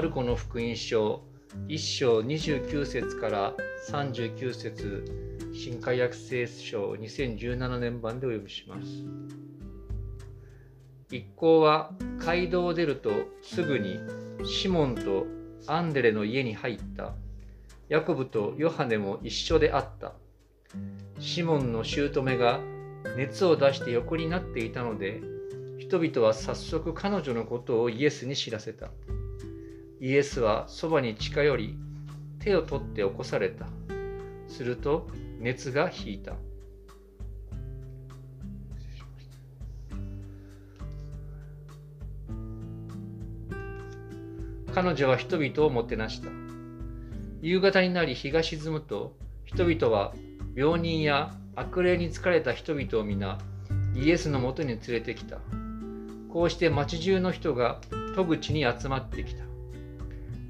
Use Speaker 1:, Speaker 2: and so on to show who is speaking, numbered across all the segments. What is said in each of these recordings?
Speaker 1: マルコの福音書1章29節から39節新海約聖書2017年版でお読みします。一行は街道を出るとすぐにシモンとアンデレの家に入った。ヤコブとヨハネも一緒であった。シモンの姑が熱を出して横になっていたので、人々は早速彼女のことをイエスに知らせた。イエスはそばに近寄り、手を取って起こされた。すると熱が引いた。彼女は人々をもてなした。夕方になり日が沈むと、人々は病人や悪霊に疲れた人々を皆、イエスのもとに連れてきた。こうして町中の人が戸口に集まってきた。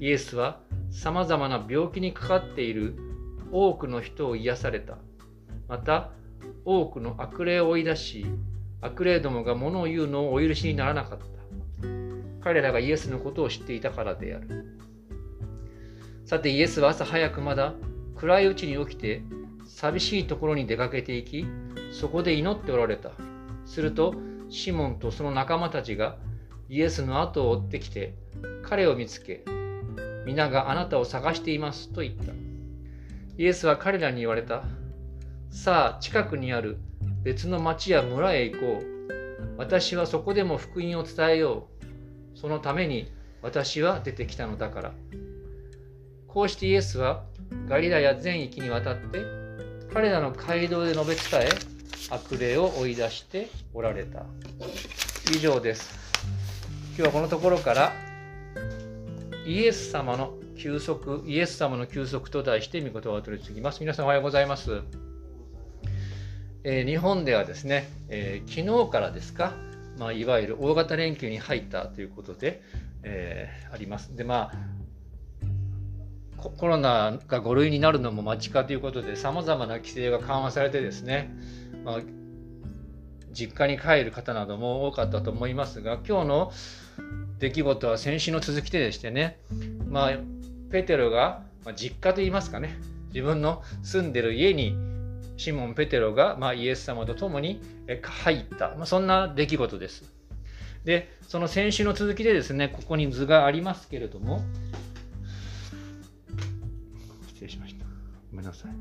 Speaker 1: イエスはさまざまな病気にかかっている多くの人を癒された。また、多くの悪霊を追い出し、悪霊どもが物を言うのをお許しにならなかった。彼らがイエスのことを知っていたからである。さてイエスは朝早くまだ暗いうちに起きて寂しいところに出かけていき、そこで祈っておられた。すると、シモンとその仲間たちがイエスの後を追ってきて、彼を見つけ、皆があなたを探していますと言った。イエスは彼らに言われた。さあ、近くにある別の町や村へ行こう。私はそこでも福音を伝えよう。そのために私は出てきたのだから。こうしてイエスはガリラや全域にわたって彼らの街道で述べ伝え悪霊を追い出しておられた。以上です。今日はこのところからイエス様の休息、イエス様の休息と題して御言葉を取り次ぎます。皆さんおはようございます。えー、日本ではですね、えー、昨日からですか、まあ、いわゆる大型連休に入ったということで、えー、あります。で、まあ、コロナが5類になるのも間近ということで、さまざまな規制が緩和されてですね、まあ、実家に帰る方なども多かったと思いますが、今日の出来事は先週の続きでしてね、まあ、ペテロが、まあ、実家といいますかね、自分の住んでる家にシモン・ペテロが、まあ、イエス様と共に入った、まあ、そんな出来事です。で、その先週の続きでですね、ここに図がありますけれども、失礼しました。ごめんなさい。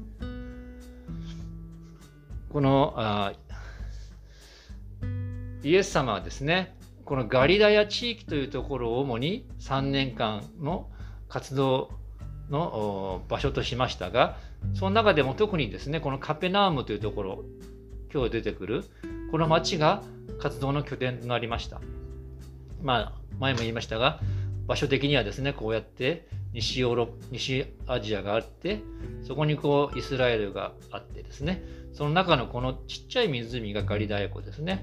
Speaker 1: このあイエス様はですね、このガリラヤ地域というところを主に3年間の活動の場所としましたが、その中でも特にですね、このカペナームというところ、今日出てくる、この町が活動の拠点となりました。まあ、前も言いましたが、場所的にはですね、こうやって西ヨーロ西アジアがあって、そこにこうイスラエルがあってですね、その中のこのちっちゃい湖がガリダヤ湖ですね。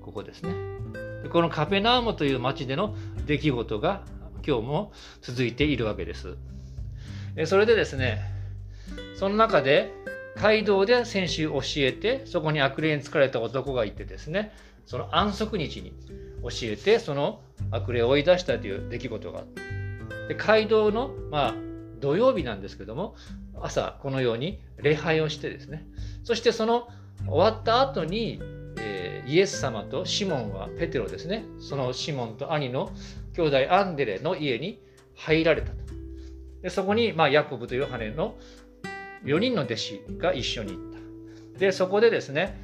Speaker 1: ここですね。このカペナームという町での出来事が今日も続いているわけです。それでですね、その中で街道で先週教えて、そこに悪霊に疲れた男がいてですね、その安息日に教えて、その悪霊を追い出したという出来事があった。で街道の、まあ、土曜日なんですけども、朝このように礼拝をしてですね、そしてその終わった後にえイエス様とシモンはペテロですね。そのシモンと兄の兄弟アンデレの家に入られたと。でそこに、まあ、ヤコブとヨハネの4人の弟子が一緒に行った。でそこでですね、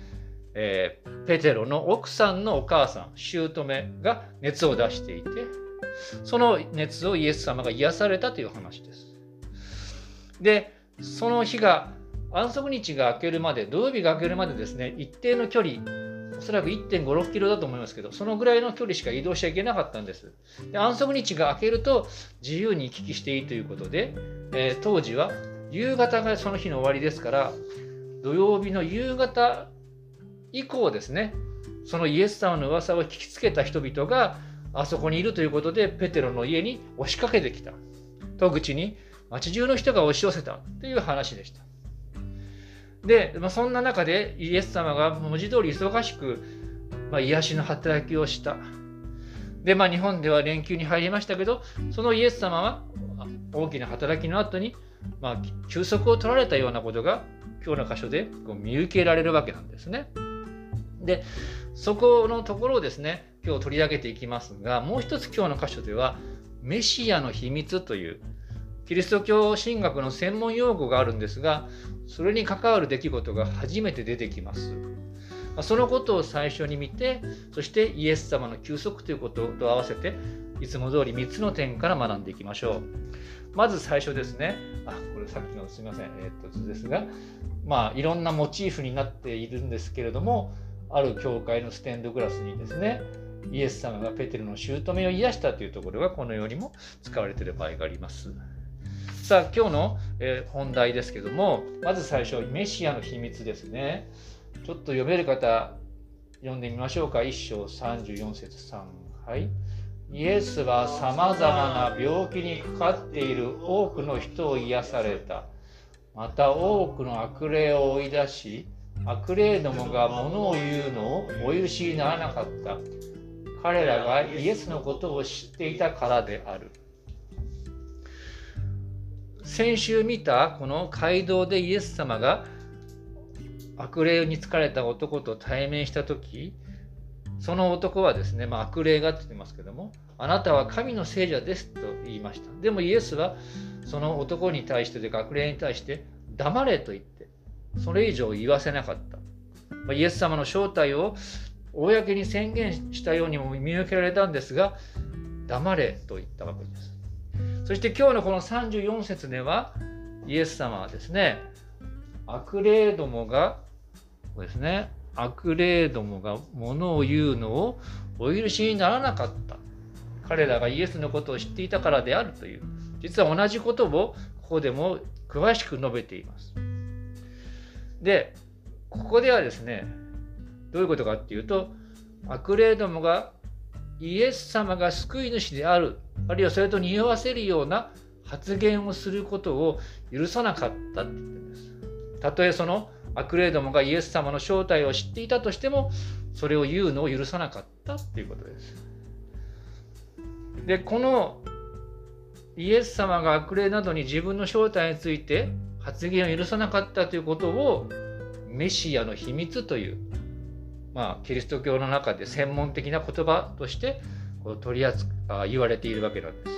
Speaker 1: えー、ペテロの奥さんのお母さん姑が熱を出していてその熱をイエス様が癒されたという話です。でその日が安息日が明けるまで土曜日が明けるまでですね一定の距離そらく1.56キロだと思いますけど、そのぐらいの距離しか移動しちゃいけなかったんです。で安息日が明けると自由に行き来していいということで、えー、当時は夕方がその日の終わりですから、土曜日の夕方以降ですね、そのイエス様の噂を聞きつけた人々があそこにいるということで、ペテロの家に押しかけてきた。戸口に町中の人が押し寄せたという話でした。で、まあ、そんな中でイエス様が文字通り忙しく、まあ、癒しの働きをした。で、まあ、日本では連休に入りましたけど、そのイエス様は大きな働きの後に、まあ、休息を取られたようなことが今日の箇所でこう見受けられるわけなんですね。で、そこのところをですね、今日取り上げていきますが、もう一つ今日の箇所では、メシアの秘密という、キリスト教神学の専門用語があるんですが、それに関わる出来事が初めて出てきます。そのことを最初に見て、そしてイエス様の休息ということと合わせて、いつも通り3つの点から学んでいきましょう。まず最初ですね、あ、これさっきのすみません、えー、っと図ですが、まあいろんなモチーフになっているんですけれども、ある教会のステンドグラスにですね、イエス様がペテルの姑を癒したというところがこのようにも使われている場合があります。さあ今日の、え本題ですけどもまず最初メシアの秘密ですね。ちょっと読める方読んでみましょうか。1章34節3。はい。イエスはさまざまな病気にかかっている多くの人を癒された。また多くの悪霊を追い出し、悪霊どもが物を言うのをお許しにならなかった。彼らがイエスのことを知っていたからである。先週見たこの街道でイエス様が悪霊に疲れた男と対面した時その男はですね、まあ、悪霊がって言ってますけどもあなたは神の聖者ですと言いました。でもイエスはその男に対してというか悪霊に対して黙れと言ってそれ以上言わせなかった、まあ、イエス様の正体を公に宣言したようにも見受けられたんですが黙れと言ったわけです。そして今日のこの34節ではイエス様はですね悪霊どもがこうですね悪霊どもがものを言うのをお許しにならなかった。彼らがイエスのことを知っていたからであるという。実は同じことをここでも詳しく述べています。でここではですねどういうことかっていうと悪霊どもがイエス様が救い主であるあるいはそれと匂わせるような発言をすることを許さなかったって言ってるんです。たとえその悪霊どもがイエス様の正体を知っていたとしてもそれを言うのを許さなかったっていうことです。でこのイエス様が悪霊などに自分の正体について発言を許さなかったということをメシアの秘密というまあ、キリスト教の中で専門的な言葉としてこう取り扱あ言われているわけなんで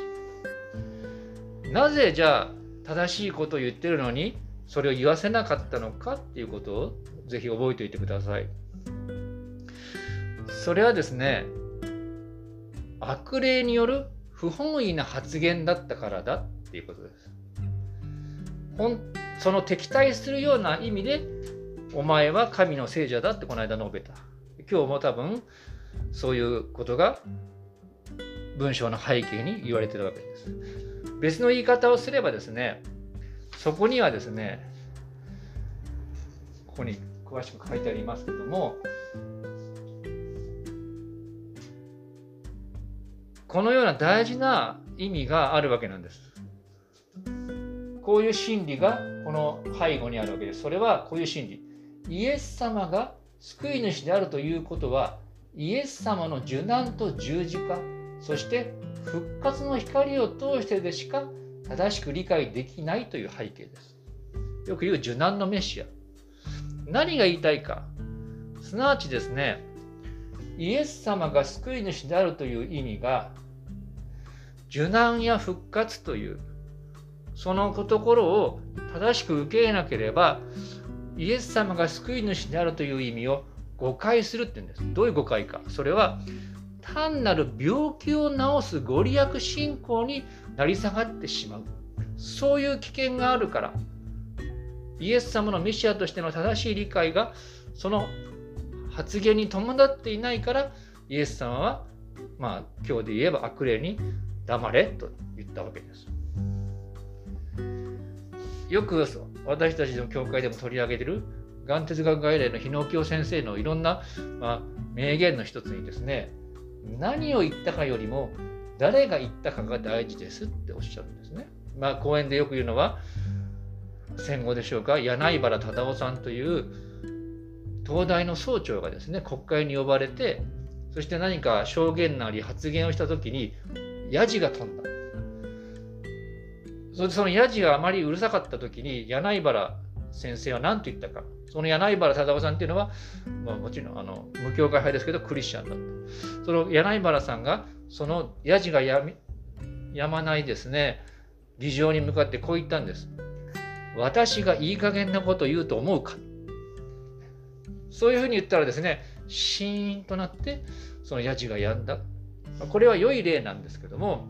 Speaker 1: す。なぜじゃあ正しいことを言ってるのにそれを言わせなかったのかっていうことをぜひ覚えておいてください。それはですね悪霊による不本意な発言だったからだっていうことです。ほんその敵対するような意味でお前は神の聖者だってこの間述べた。今日も多分そういうことが文章の背景に言われてるわけです。別の言い方をすればですね、そこにはですね、ここに詳しく書いてありますけども、このような大事な意味があるわけなんです。こういう真理がこの背後にあるわけです。それはこういう真理。イエス様が救い主であるということはイエス様の受難と十字架そして復活の光を通してでしか正しく理解できないという背景です。よく言う受難のメシア。何が言いたいか。すなわちですね、イエス様が救い主であるという意味が、受難や復活という、そのところを正しく受け入れなければ、イエス様が救い主であるという意味を誤解するって言うんです。どういう誤解か。それは単なる病気を治すご利益信仰になり下がってしまう。そういう危険があるから、イエス様のメシアとしての正しい理解がその発言に伴っていないから、イエス様は、まあ、今日で言えば悪霊に黙れと言ったわけです。よく私たちの教会でも取り上げてるがん哲学外来の日野京先生のいろんな、まあ、名言の一つにですね何を言ったかよりも誰が言ったかが大事ですっておっしゃるんですね。まあ講演でよく言うのは戦後でしょうか柳原忠夫さんという東大の総長がですね国会に呼ばれてそして何か証言なり発言をした時にヤジが飛んだそれでそのヤジがあまりうるさかった時に柳原先生は何と言ったか。その柳原貞夫さんっていうのは、まあ、もちろんあの無教会派ですけどクリスチャンだった。その柳原さんがそのヤジがやみやまないですね。議場に向かってこう言ったんです。私がいい加減なことを言うと思うか。そういうふうに言ったらですねシーンとなってそのヤジがやんだ。これは良い例なんですけども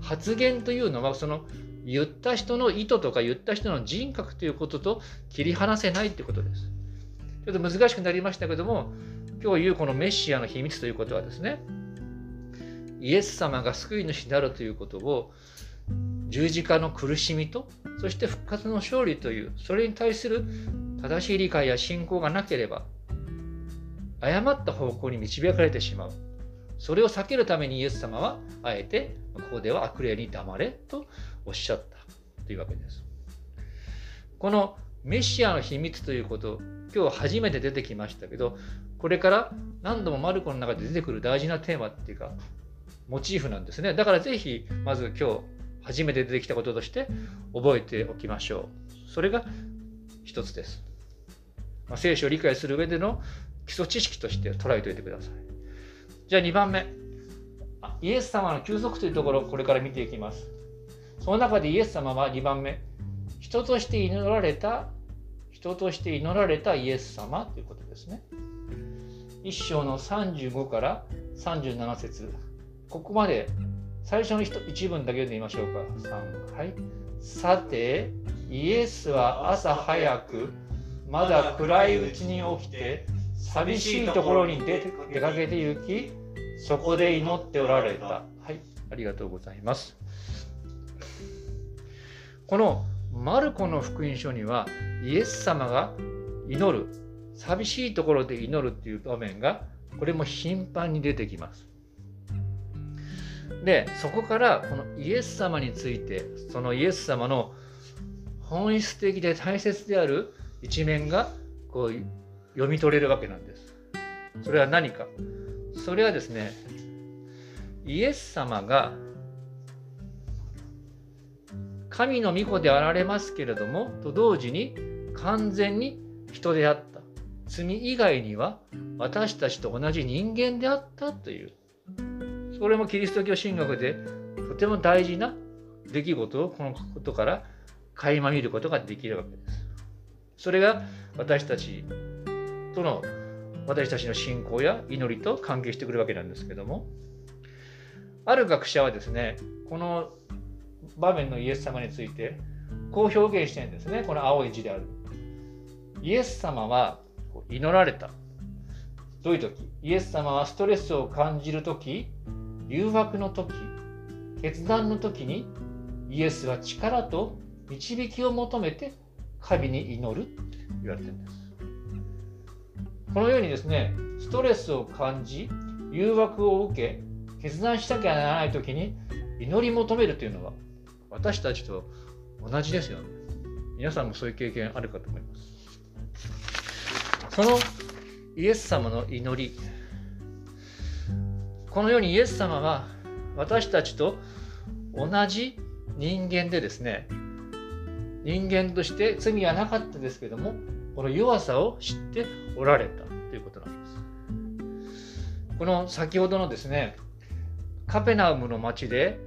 Speaker 1: 発言というのはその言った人の意図とか言った人の人格ということと切り離せないということです。ちょっと難しくなりましたけども今日言うこのメシアの秘密ということはですねイエス様が救い主であるということを十字架の苦しみとそして復活の勝利というそれに対する正しい理解や信仰がなければ誤った方向に導かれてしまうそれを避けるためにイエス様はあえてここでは悪霊に黙れとおっしゃったというわけです。このメシアの秘密ということ今日初めて出てきましたけどこれから何度もマルコの中で出てくる大事なテーマっていうかモチーフなんですね。だからぜひまず今日初めて出てきたこととして覚えておきましょう。それが一つです、まあ、聖書を理解する上での基礎知識として捉えておいてください。じゃあ2番目。イエス様の休息というところをこれから見ていきますその中でイエス様は2番目、人として祈られた、人として祈られたイエス様ということですね。一章の35から37節ここまで最初の一文だけで言いましょうか。3はい。さて、イエスは朝早く、まだ暗いうちに起きて、寂しいところに出出かけて行き、そこで祈っておられた。はい、ありがとうございます。このマルコの福音書にはイエス様が祈る寂しいところで祈るっていう場面がこれも頻繁に出てきます。でそこからこのイエス様についてそのイエス様の本質的で大切である一面がこう読み取れるわけなんです。それは何かそれはですねイエス様が神の御子であられますけれどもと同時に完全に人であった罪以外には私たちと同じ人間であったというそれもキリスト教神学でとても大事な出来事をこのことから垣間見ることができるわけです。それが私たちとの私たちの信仰や祈りと関係してくるわけなんですけどもある学者はですねこの場面のイエス様についてこう表現してるんですね。この青い字である。イエス様は祈られた。どういう時？イエス様はストレスを感じる時誘惑の時決断の時にイエスは力と導きを求めて神に祈るって言われてるんです。このようにですねストレスを感じ誘惑を受け決断しなきゃならない時に祈り求めるというのは私たちと同じですよね。皆さんもそういう経験あるかと思います。そのイエス様の祈り、このようにイエス様は私たちと同じ人間でですね、人間として罪はなかったですけども、この弱さを知っておられたということなんです。この先ほどのですね、カペナウムの町で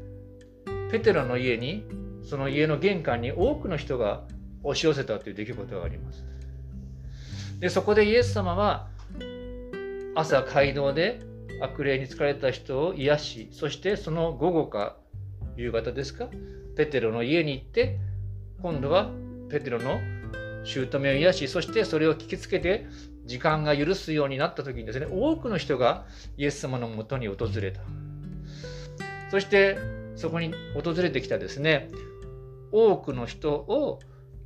Speaker 1: ペテロの家にその家の玄関に多くの人が押し寄せたという出来事があります。でそこでイエス様は朝街道で悪霊に疲れた人を癒しそしてその午後か夕方ですかペテロの家に行って今度はペテロの姑を癒しそしてそれを聞きつけて時間が許すようになった時にですね多くの人がイエス様のもとに訪れたそしてそこに訪れてきたですね多くの人を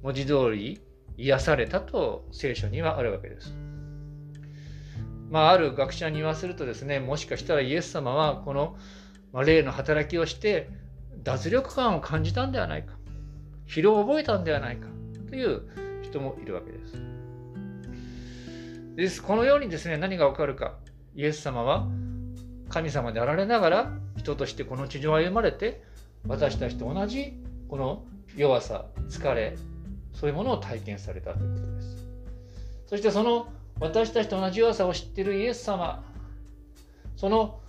Speaker 1: 文字通り癒されたと聖書にはあるわけです。まあ、ある学者に言わせるとですねもしかしたらイエス様はこの霊の働きをして脱力感を感じたんではないか疲労を覚えたんではないかという人もいるわけです。です。このようにですね何がわかるか。イエス様は神様であられながら人としてこの地上を歩まれて私たちと同じこの弱さ疲れそういうものを体験されたということです。そしてその私たちと同じ弱さを知っているイエス様。その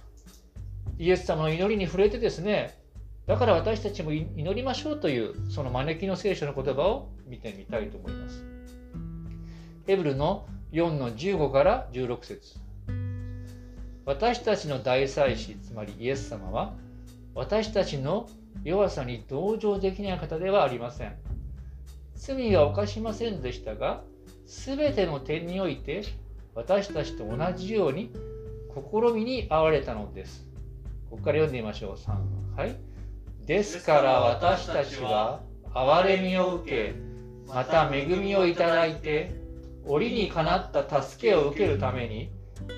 Speaker 1: イエス様の祈りに触れてですねだから私たちも祈りましょうというその招きの聖書の言葉を見てみたいと思います。ヘブルの4の15から16節私たちの大祭司つまりイエス様は私たちの弱さに同情できない方ではありません。罪は犯しませんでしたが全ての点において私たちと同じように試みに遭われたのです。ここから読んでみましょう。3。はい。ですから私たちは憐れみを受け、また恵みをいただいて、折にかなった助けを受けるために、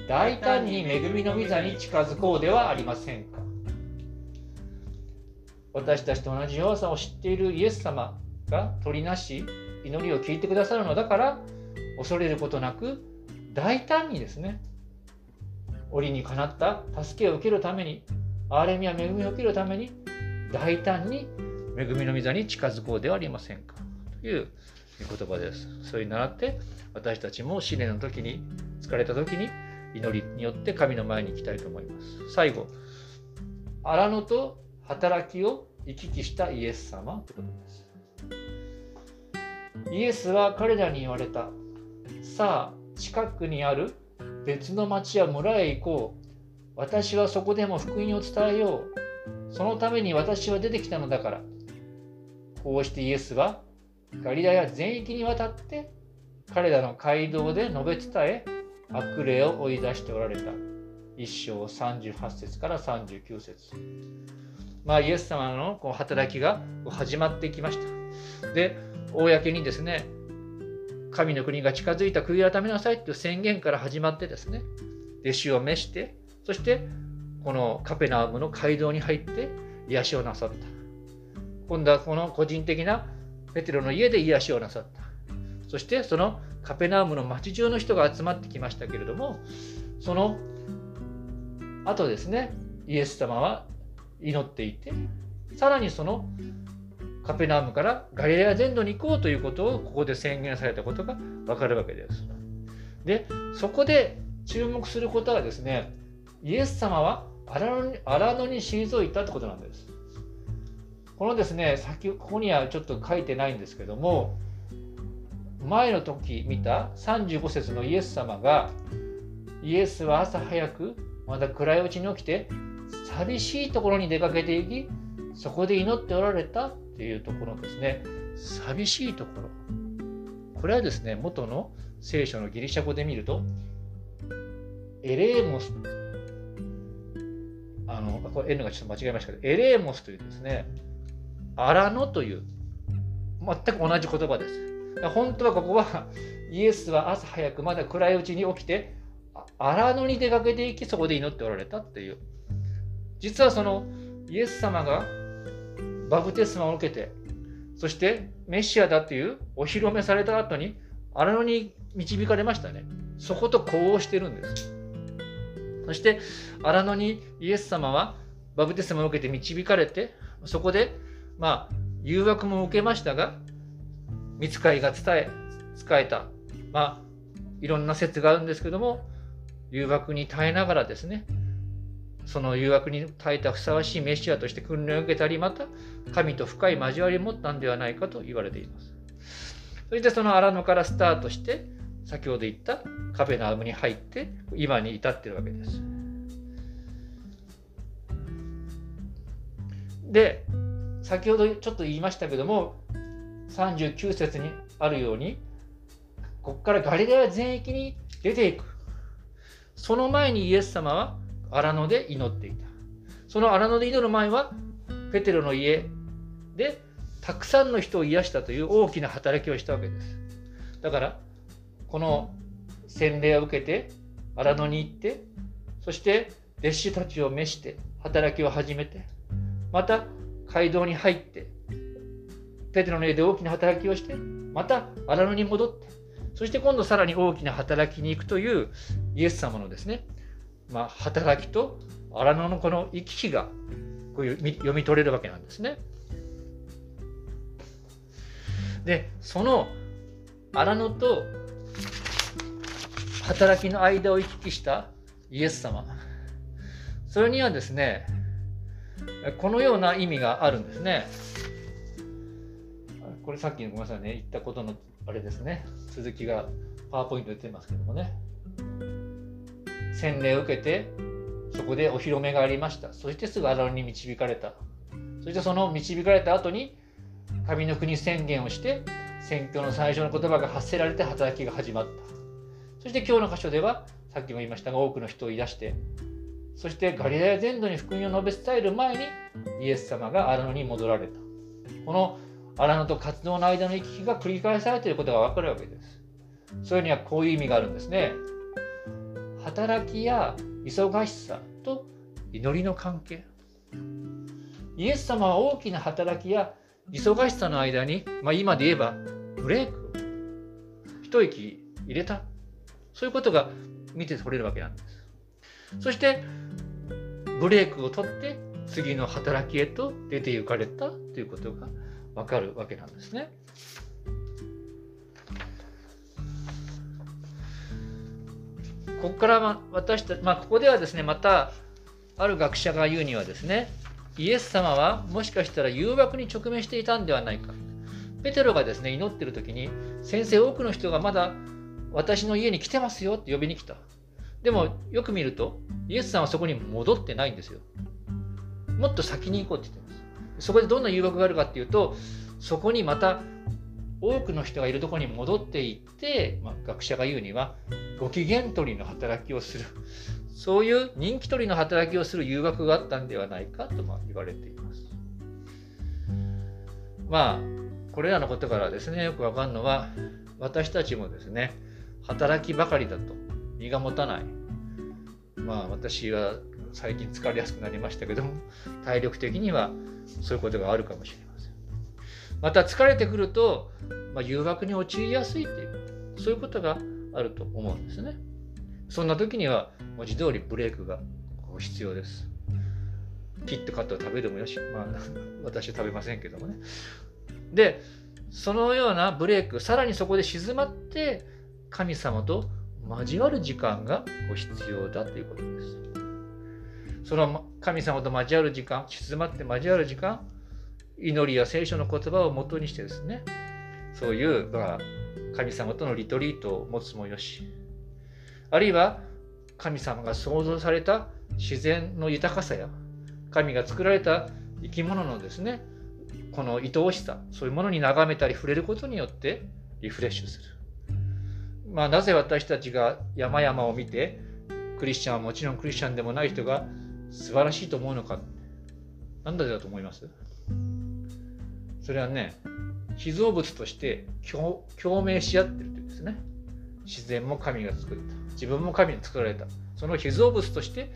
Speaker 1: 大胆に恵みの御座に近づこうではありませんか。私たちと同じ弱さを知っているイエス様が取りなし、祈りを聞いてくださるのだから、恐れることなく、大胆にですね、折にかなった助けを受けるために、憐れみや恵みを受けるために、大胆に恵みの御座に近づこうではありませんか？という言葉です。それに倣って私たちも試練の時に疲れた時に祈りによって神の前に行きたいと思います。最後、荒野と働きを行き来したイエス様ということです。イエスは彼らに言われた。さあ、近くにある別の町や村へ行こう。私はそこでも福音を伝えよう。そのために私は出てきたのだから。こうしてイエスはガリラヤ全域にわたって彼らの街道で述べ伝え悪霊を追い出しておられた。一章38節から39節まあイエス様のこう働きが始まってきました。で、公にですね、神の国が近づいた悔い改めなさいという宣言から始まってですね、弟子を召して、そしてこのカペナウムの街道に入って癒しをなさった。今度はこの個人的なペテロの家で癒しをなさった。そしてそのカペナウムの町中の人が集まってきましたけれども、その後ですね、イエス様は祈っていて、さらにそのカペナウムからガリレア全土に行こうということをここで宣言されたことがわかるわけです。で、そこで注目することはですね、イエス様は荒野に退いたってことなんです。このですね、先ここにはちょっと書いてないんですけども、前の時見た35節のイエス様が、イエスは朝早く、まだ暗いうちに起きて、寂しいところに出かけていき、そこで祈っておられたっていうところですね。寂しいところ。これはですね、元の聖書のギリシャ語で見ると、エレーモスあの、これ N がちょっと間違えましたけど、エレーモスというですね、アラノという、全く同じ言葉です。本当はここは、イエスは朝早くまだ暗いうちに起きて、アラノに出かけていき、そこで祈っておられたっていう。実はそのイエス様がバプテスマを受けて、そしてメシアだというお披露目された後に、荒野に導かれましたね。そこと呼応してるんです。そして荒野にイエス様はバプテスマを受けて導かれてそこでまあ誘惑も受けましたが見つかりが伝え使えた。まあいろんな説があるんですけども誘惑に耐えながらですねその誘惑に耐えたふさわしいメシアとして訓練を受けたりまた神と深い交わりを持ったんではないかと言われています。そしてその荒野からスタートして先ほど言ったカペナウムに入って今に至ってるわけです。で先ほどちょっと言いましたけども39節にあるようにここからガリラヤ全域に出ていく。その前にイエス様は荒野で祈っていた。その荒野で祈る前はペテロの家でたくさんの人を癒したという大きな働きをしたわけです。だからこの洗礼を受けて荒野に行ってそして弟子たちを召して働きを始めてまた街道に入ってペテロの家で大きな働きをしてまた荒野に戻ってそして今度さらに大きな働きに行くというイエス様のですね、まあ、働きと荒野のこの行き来がこういう読み取れるわけなんですね。でその荒野と働きの間を行き来したイエス様。それにはですねこのような意味があるんですね。これさっきのごめんなさいね言ったことのあれですね。続きがパワーポイントで出てますけどもね。洗礼を受けてそこでお披露目がありました。そしてすぐ荒野に導かれた。そしてその導かれた後に神の国宣言をして宣教の最初の言葉が発せられて働きが始まった。そして今日の箇所ではさっきも言いましたが多くの人をい出してそしてガリラヤ全土に福音を述べ伝える前にイエス様が荒野に戻られた。この荒野と活動の間の行き来が繰り返されていることが分かるわけです。それにはこういう意味があるんですね。働きや忙しさと祈りの関係。イエス様は大きな働きや忙しさの間に、まあ、今で言えばブレイク一息入れたそういうことが見て取れるわけなんですそしてブレイクを取って次の働きへと出て行かれたということがわかるわけなんですね。ここから私たち、まあ、ここではですね、また、ある学者が言うにはですね、イエス様はもしかしたら誘惑に直面していたんではないか。ペテロがですね、祈ってる時に、先生、多くの人がまだ私の家に来てますよって呼びに来た。でも、よく見ると、イエスさんはそこに戻ってないんですよ。もっと先に行こうって言ってます。そこでどんな誘惑があるかっていうと、そこにまた多くの人がいるところに戻っていって、まあ、学者が言うにはご機嫌取りの働きをするそういう人気取りの働きをする誘惑があったんではないかとまあ言われています。まあこれらのことからですねよくわかるのは私たちもですね働きばかりだと身が持たない。まあ私は最近疲れやすくなりましたけども体力的にはそういうことがあるかもしれません。また疲れてくると、まあ、誘惑に陥りやすいというそういうことがあると思うんですね。そんな時には文字通りブレークが必要です。キットカットを食べるもよし、まあ、私は食べませんけどもね。でそのようなブレイクさらにそこで静まって神様と交わる時間が必要だということです。その神様と交わる時間、静まって交わる時間、祈りや聖書の言葉をもとにしてですね、そういう、まあ、神様とのリトリートを持つもよし、あるいは神様が創造された自然の豊かさや、神が作られた生き物のですね、この愛おしさ、そういうものに眺めたり触れることによってリフレッシュする。まあ、なぜ私たちが山々を見てクリスチャンはもちろんクリスチャンでもない人が素晴らしいと思うのか。何でだと思います？それはね被造物として共鳴し合ってるというんですね。自然も神が作った。自分も神に作られた。その被造物として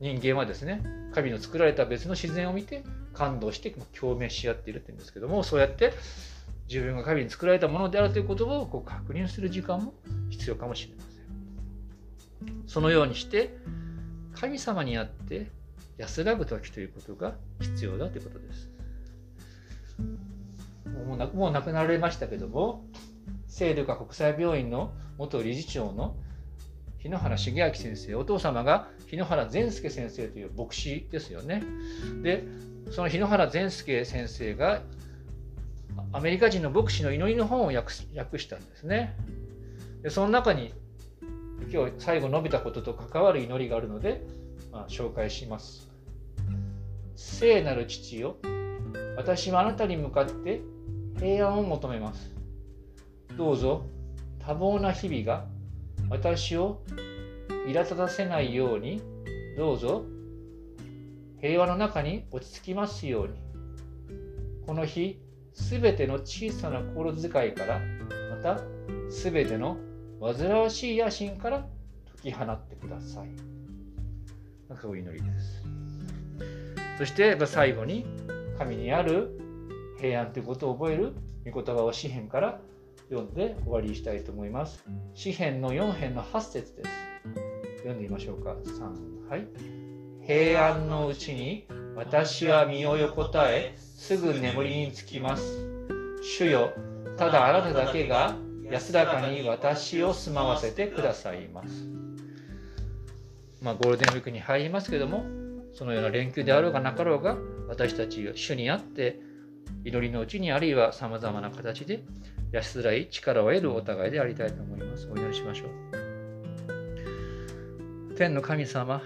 Speaker 1: 人間はですね神の作られた別の自然を見て感動して共鳴し合っているって言うんですけどもそうやって自分が神に作られたものであるということをこう確認する時間も必要かもしれません。そのようにして神様にあって安らぐ時ということが必要だということです。もうなもう亡くなられましたけども聖ルカ国際病院の元理事長の日野原重明先生お父様が日野原善介先生という牧師ですよね。でその日野原善介先生がアメリカ人の牧師の祈りの本を訳したんですね。でその中に今日最後述べたことと関わる祈りがあるので、まあ、紹介します。聖なる父よ、私はあなたに向かって平安を求めます。どうぞ多忙な日々が私を苛立たせないように、どうぞ平和の中に落ち着きますように。この日、すべての小さな心遣いから、またすべての煩わしい野心から解き放ってください。なんかお祈りです。そして最後に神にある平安ということを覚える御言葉を詩篇から読んで終わりにしたいと思います。詩篇の4編の8節です。読んでみましょうか。3、はい。平安のうちに私は身を横たえすぐ眠りにつきます。主よただあなただけが安らかに私を住まわせてくださいます。まあゴールデンウィークに入りますけどもそのような連休であろうがなかろうが私たち主にあって祈りのうちにあるいはさまざまな形で安らい力を得るお互いでありたいと思います。お祈りしましょう。天の神様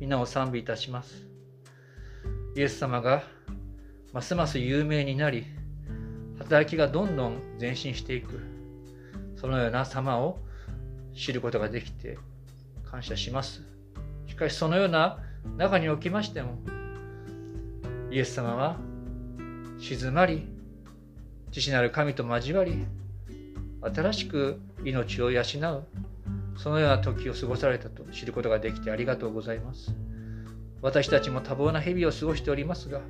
Speaker 1: 皆を賛美いたします。イエス様がますます有名になり働きがどんどん前進していくそのような様を知ることができて感謝します。しかしそのような中におきましてもイエス様は静まり父なる神と交わり新しく命を養うそのような時を過ごされたと知ることができてありがとうございます。私たちも多忙な日々を過ごしておりますが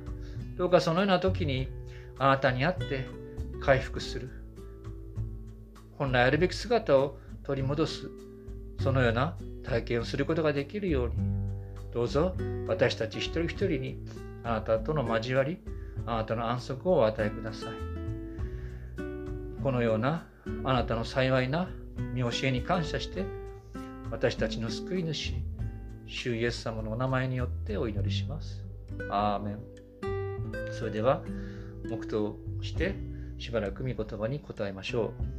Speaker 1: どうかそのような時にあなたに会って回復する。本来あるべき姿を取り戻す。そのような体験をすることができるように。どうぞ私たち一人一人にあなたとの交わりあなたの安息をお与えください。このようなあなたの幸いな見教えに感謝して私たちの救い主主イエス様のお名前によってお祈りします。アーメン。それでは黙祷してしばらく御言葉に答えましょう。